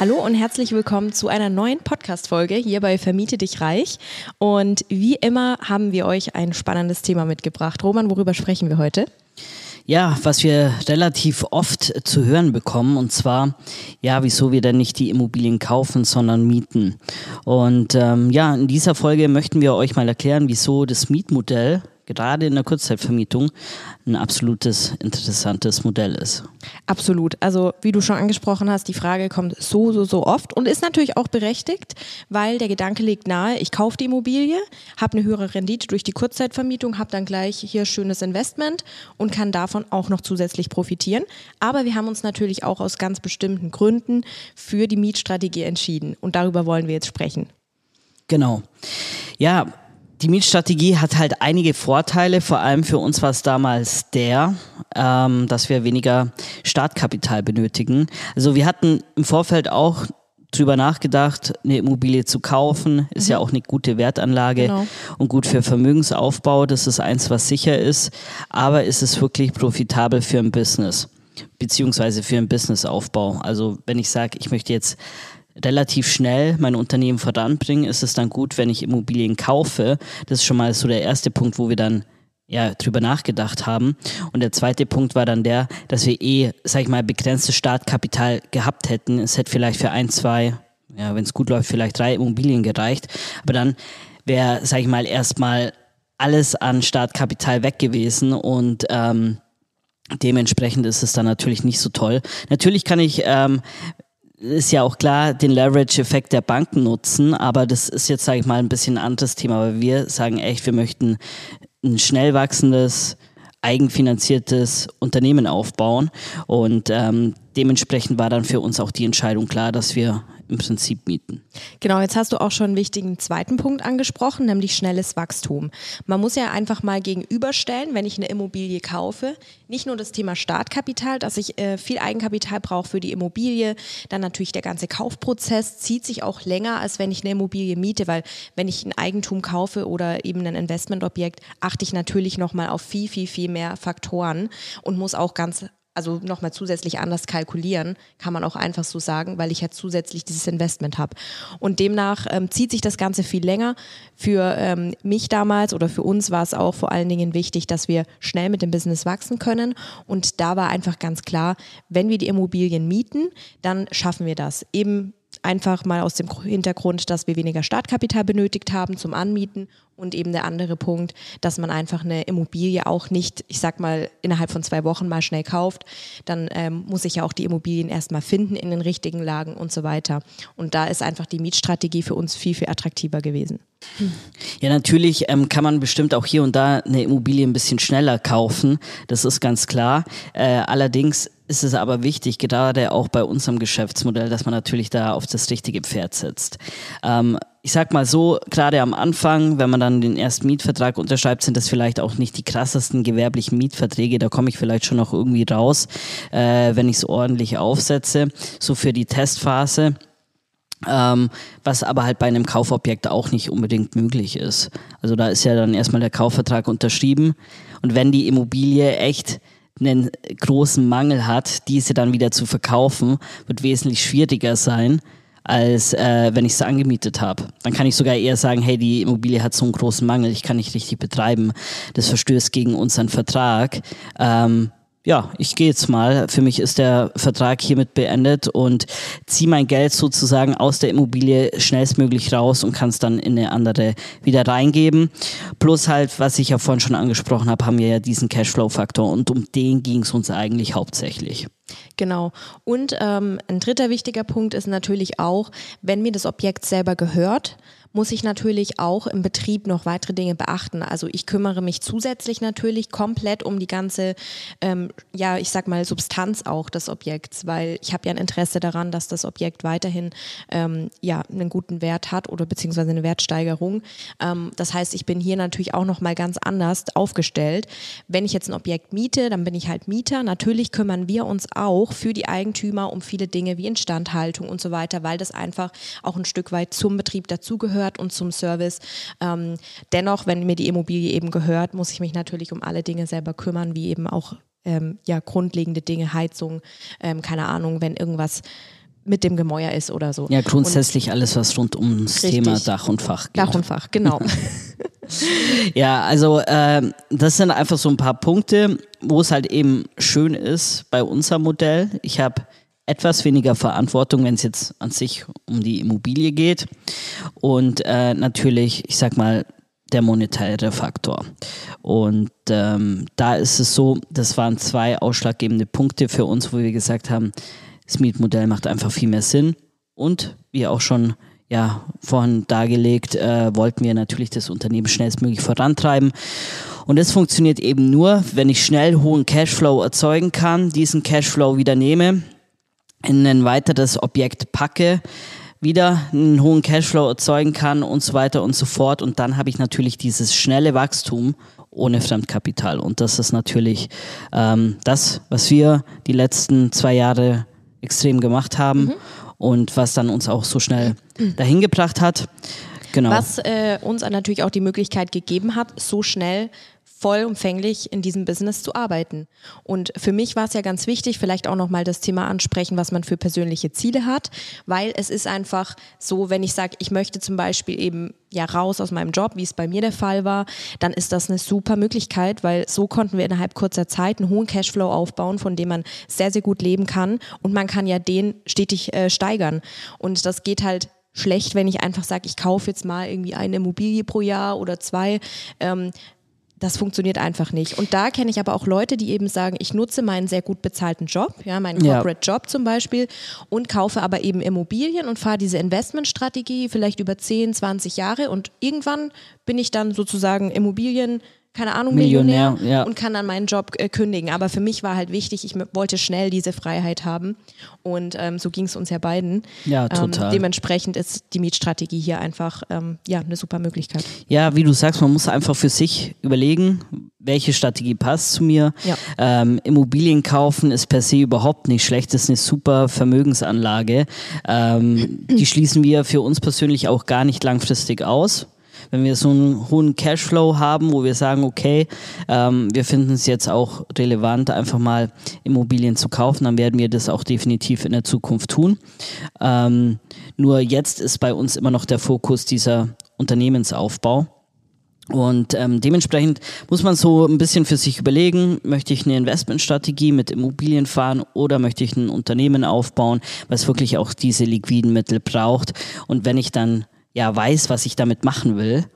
Hallo und herzlich willkommen zu einer neuen Podcast-Folge hier bei Vermiete dich reich. Und wie immer haben wir euch ein spannendes Thema mitgebracht. Roman, worüber sprechen wir heute? Ja, was wir relativ oft zu hören bekommen, und zwar, ja, wieso wir denn nicht die Immobilien kaufen, sondern mieten. Und ähm, ja, in dieser Folge möchten wir euch mal erklären, wieso das Mietmodell gerade in der Kurzzeitvermietung ein absolutes interessantes Modell ist. Absolut. Also wie du schon angesprochen hast, die Frage kommt so, so, so oft und ist natürlich auch berechtigt, weil der Gedanke liegt nahe, ich kaufe die Immobilie, habe eine höhere Rendite durch die Kurzzeitvermietung, habe dann gleich hier schönes Investment und kann davon auch noch zusätzlich profitieren. Aber wir haben uns natürlich auch aus ganz bestimmten Gründen für die Mietstrategie entschieden und darüber wollen wir jetzt sprechen. Genau. Ja, die Mietstrategie hat halt einige Vorteile, vor allem für uns war es damals der, ähm, dass wir weniger Startkapital benötigen. Also wir hatten im Vorfeld auch drüber nachgedacht, eine Immobilie zu kaufen, ist mhm. ja auch eine gute Wertanlage genau. und gut für Vermögensaufbau. Das ist eins, was sicher ist. Aber ist es wirklich profitabel für ein Business? Beziehungsweise für einen Businessaufbau. Also wenn ich sage, ich möchte jetzt relativ schnell mein Unternehmen voranbringen, ist es dann gut, wenn ich Immobilien kaufe. Das ist schon mal so der erste Punkt, wo wir dann ja, drüber nachgedacht haben. Und der zweite Punkt war dann der, dass wir eh, sag ich mal, begrenztes Startkapital gehabt hätten. Es hätte vielleicht für ein, zwei, ja, wenn es gut läuft, vielleicht drei Immobilien gereicht. Aber dann wäre, sag ich mal, erstmal alles an Startkapital weg gewesen und ähm, dementsprechend ist es dann natürlich nicht so toll. Natürlich kann ich ähm, ist ja auch klar, den Leverage-Effekt der Banken nutzen, aber das ist jetzt, sage ich mal, ein bisschen ein anderes Thema, weil wir sagen echt, wir möchten ein schnell wachsendes, eigenfinanziertes Unternehmen aufbauen und ähm, dementsprechend war dann für uns auch die Entscheidung klar, dass wir im Prinzip mieten. Genau, jetzt hast du auch schon einen wichtigen zweiten Punkt angesprochen, nämlich schnelles Wachstum. Man muss ja einfach mal gegenüberstellen, wenn ich eine Immobilie kaufe, nicht nur das Thema Startkapital, dass ich äh, viel Eigenkapital brauche für die Immobilie, dann natürlich der ganze Kaufprozess zieht sich auch länger, als wenn ich eine Immobilie miete, weil wenn ich ein Eigentum kaufe oder eben ein Investmentobjekt, achte ich natürlich nochmal auf viel, viel, viel mehr Faktoren und muss auch ganz also nochmal zusätzlich anders kalkulieren, kann man auch einfach so sagen, weil ich ja zusätzlich dieses Investment habe. Und demnach ähm, zieht sich das Ganze viel länger. Für ähm, mich damals oder für uns war es auch vor allen Dingen wichtig, dass wir schnell mit dem Business wachsen können. Und da war einfach ganz klar, wenn wir die Immobilien mieten, dann schaffen wir das. Eben einfach mal aus dem Hintergrund, dass wir weniger Startkapital benötigt haben zum Anmieten und eben der andere Punkt, dass man einfach eine Immobilie auch nicht, ich sag mal, innerhalb von zwei Wochen mal schnell kauft. Dann ähm, muss ich ja auch die Immobilien erstmal finden in den richtigen Lagen und so weiter. Und da ist einfach die Mietstrategie für uns viel, viel attraktiver gewesen. Ja, natürlich ähm, kann man bestimmt auch hier und da eine Immobilie ein bisschen schneller kaufen. Das ist ganz klar. Äh, allerdings ist es aber wichtig, gerade auch bei unserem Geschäftsmodell, dass man natürlich da auf das richtige Pferd setzt. Ähm, ich sag mal so, gerade am Anfang, wenn man dann den ersten Mietvertrag unterschreibt, sind das vielleicht auch nicht die krassesten gewerblichen Mietverträge. Da komme ich vielleicht schon noch irgendwie raus, äh, wenn ich es ordentlich aufsetze. So für die Testphase. Ähm, was aber halt bei einem Kaufobjekt auch nicht unbedingt möglich ist. Also da ist ja dann erstmal der Kaufvertrag unterschrieben und wenn die Immobilie echt einen großen Mangel hat, diese dann wieder zu verkaufen, wird wesentlich schwieriger sein, als äh, wenn ich sie angemietet habe. Dann kann ich sogar eher sagen, hey, die Immobilie hat so einen großen Mangel, ich kann nicht richtig betreiben. Das verstößt gegen unseren Vertrag. Ähm, ja, ich gehe jetzt mal. Für mich ist der Vertrag hiermit beendet und ziehe mein Geld sozusagen aus der Immobilie schnellstmöglich raus und kann es dann in eine andere wieder reingeben. Plus halt, was ich ja vorhin schon angesprochen habe, haben wir ja diesen Cashflow-Faktor und um den ging es uns eigentlich hauptsächlich. Genau. Und ähm, ein dritter wichtiger Punkt ist natürlich auch, wenn mir das Objekt selber gehört, muss ich natürlich auch im Betrieb noch weitere Dinge beachten. Also ich kümmere mich zusätzlich natürlich komplett um die ganze, ähm, ja, ich sag mal, Substanz auch des Objekts, weil ich habe ja ein Interesse daran, dass das Objekt weiterhin ähm, ja, einen guten Wert hat oder beziehungsweise eine Wertsteigerung. Ähm, das heißt, ich bin hier natürlich auch nochmal ganz anders aufgestellt. Wenn ich jetzt ein Objekt miete, dann bin ich halt Mieter. Natürlich kümmern wir uns auch für die Eigentümer um viele Dinge wie Instandhaltung und so weiter, weil das einfach auch ein Stück weit zum Betrieb dazugehört und zum Service. Ähm, dennoch, wenn mir die Immobilie eben gehört, muss ich mich natürlich um alle Dinge selber kümmern, wie eben auch ähm, ja, grundlegende Dinge, Heizung, ähm, keine Ahnung, wenn irgendwas mit dem Gemäuer ist oder so. Ja, grundsätzlich und alles, was rund ums richtig. Thema Dach und Fach geht. Dach und Fach, genau. ja, also äh, das sind einfach so ein paar Punkte, wo es halt eben schön ist bei unserem Modell. Ich habe etwas weniger Verantwortung, wenn es jetzt an sich um die Immobilie geht. Und äh, natürlich, ich sag mal, der monetäre Faktor. Und ähm, da ist es so, das waren zwei ausschlaggebende Punkte für uns, wo wir gesagt haben, das Mietmodell macht einfach viel mehr Sinn. Und wie auch schon ja, vorhin dargelegt, äh, wollten wir natürlich das Unternehmen schnellstmöglich vorantreiben. Und das funktioniert eben nur, wenn ich schnell hohen Cashflow erzeugen kann, diesen Cashflow wieder nehme, in ein weiteres Objekt packe, wieder einen hohen Cashflow erzeugen kann und so weiter und so fort. Und dann habe ich natürlich dieses schnelle Wachstum ohne Fremdkapital. Und das ist natürlich ähm, das, was wir die letzten zwei Jahre extrem gemacht haben mhm. und was dann uns auch so schnell dahin gebracht hat. Genau. Was äh, uns natürlich auch die Möglichkeit gegeben hat, so schnell vollumfänglich in diesem Business zu arbeiten. Und für mich war es ja ganz wichtig, vielleicht auch nochmal das Thema ansprechen, was man für persönliche Ziele hat, weil es ist einfach so, wenn ich sage, ich möchte zum Beispiel eben ja raus aus meinem Job, wie es bei mir der Fall war, dann ist das eine super Möglichkeit, weil so konnten wir innerhalb kurzer Zeit einen hohen Cashflow aufbauen, von dem man sehr, sehr gut leben kann und man kann ja den stetig äh, steigern. Und das geht halt schlecht, wenn ich einfach sage, ich kaufe jetzt mal irgendwie eine Immobilie pro Jahr oder zwei. Ähm, das funktioniert einfach nicht. Und da kenne ich aber auch Leute, die eben sagen, ich nutze meinen sehr gut bezahlten Job, ja, meinen Corporate ja. Job zum Beispiel, und kaufe aber eben Immobilien und fahre diese Investmentstrategie vielleicht über 10, 20 Jahre und irgendwann bin ich dann sozusagen Immobilien keine Ahnung, Millionär, Millionär ja. und kann dann meinen Job äh, kündigen. Aber für mich war halt wichtig, ich wollte schnell diese Freiheit haben. Und ähm, so ging es uns ja beiden. Ja, ähm, total. Ähm, dementsprechend ist die Mietstrategie hier einfach ähm, ja, eine super Möglichkeit. Ja, wie du sagst, man muss einfach für sich überlegen, welche Strategie passt zu mir. Ja. Ähm, Immobilien kaufen ist per se überhaupt nicht schlecht, das ist eine super Vermögensanlage. Ähm, die schließen wir für uns persönlich auch gar nicht langfristig aus wenn wir so einen hohen Cashflow haben, wo wir sagen, okay, ähm, wir finden es jetzt auch relevant, einfach mal Immobilien zu kaufen, dann werden wir das auch definitiv in der Zukunft tun. Ähm, nur jetzt ist bei uns immer noch der Fokus dieser Unternehmensaufbau. Und ähm, dementsprechend muss man so ein bisschen für sich überlegen, möchte ich eine Investmentstrategie mit Immobilien fahren oder möchte ich ein Unternehmen aufbauen, was wirklich auch diese liquiden Mittel braucht. Und wenn ich dann ja weiß, was ich damit machen will,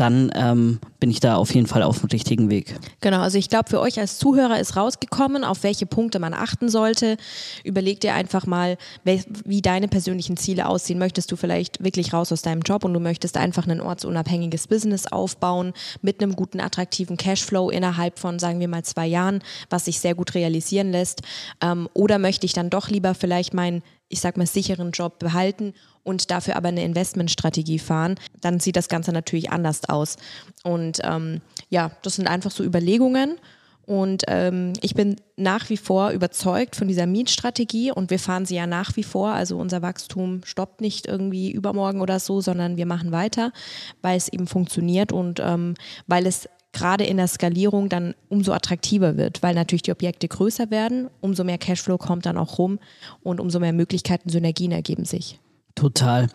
dann ähm, bin ich da auf jeden Fall auf dem richtigen Weg. Genau, also ich glaube, für euch als Zuhörer ist rausgekommen, auf welche Punkte man achten sollte. Überleg dir einfach mal, wie deine persönlichen Ziele aussehen. Möchtest du vielleicht wirklich raus aus deinem Job und du möchtest einfach ein ortsunabhängiges Business aufbauen mit einem guten, attraktiven Cashflow innerhalb von, sagen wir mal, zwei Jahren, was sich sehr gut realisieren lässt? Ähm, oder möchte ich dann doch lieber vielleicht meinen ich sag mal, sicheren Job behalten und dafür aber eine Investmentstrategie fahren, dann sieht das Ganze natürlich anders aus. Und ähm, ja, das sind einfach so Überlegungen. Und ähm, ich bin nach wie vor überzeugt von dieser Mietstrategie und wir fahren sie ja nach wie vor. Also unser Wachstum stoppt nicht irgendwie übermorgen oder so, sondern wir machen weiter, weil es eben funktioniert und ähm, weil es gerade in der Skalierung dann umso attraktiver wird, weil natürlich die Objekte größer werden, umso mehr Cashflow kommt dann auch rum und umso mehr Möglichkeiten, Synergien ergeben sich. Total.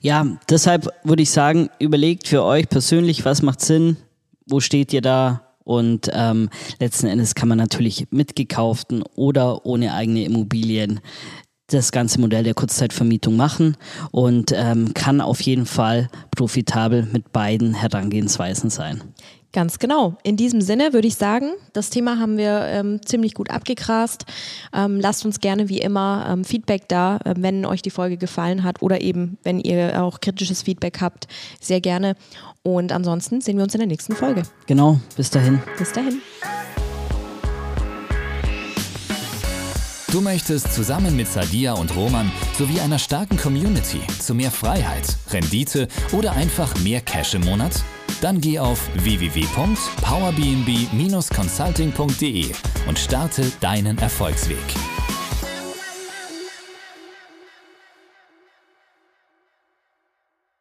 Ja, deshalb würde ich sagen, überlegt für euch persönlich, was macht Sinn, wo steht ihr da und ähm, letzten Endes kann man natürlich mit gekauften oder ohne eigene Immobilien das ganze Modell der Kurzzeitvermietung machen und ähm, kann auf jeden Fall profitabel mit beiden Herangehensweisen sein. Ganz genau. In diesem Sinne würde ich sagen, das Thema haben wir ähm, ziemlich gut abgegrast. Ähm, lasst uns gerne wie immer ähm, Feedback da, äh, wenn euch die Folge gefallen hat oder eben, wenn ihr auch kritisches Feedback habt, sehr gerne. Und ansonsten sehen wir uns in der nächsten Folge. Genau, bis dahin. Bis dahin. Du möchtest zusammen mit Sadia und Roman sowie einer starken Community zu mehr Freiheit, Rendite oder einfach mehr Cash im Monat? Dann geh auf www.powerbnb-consulting.de und starte deinen Erfolgsweg.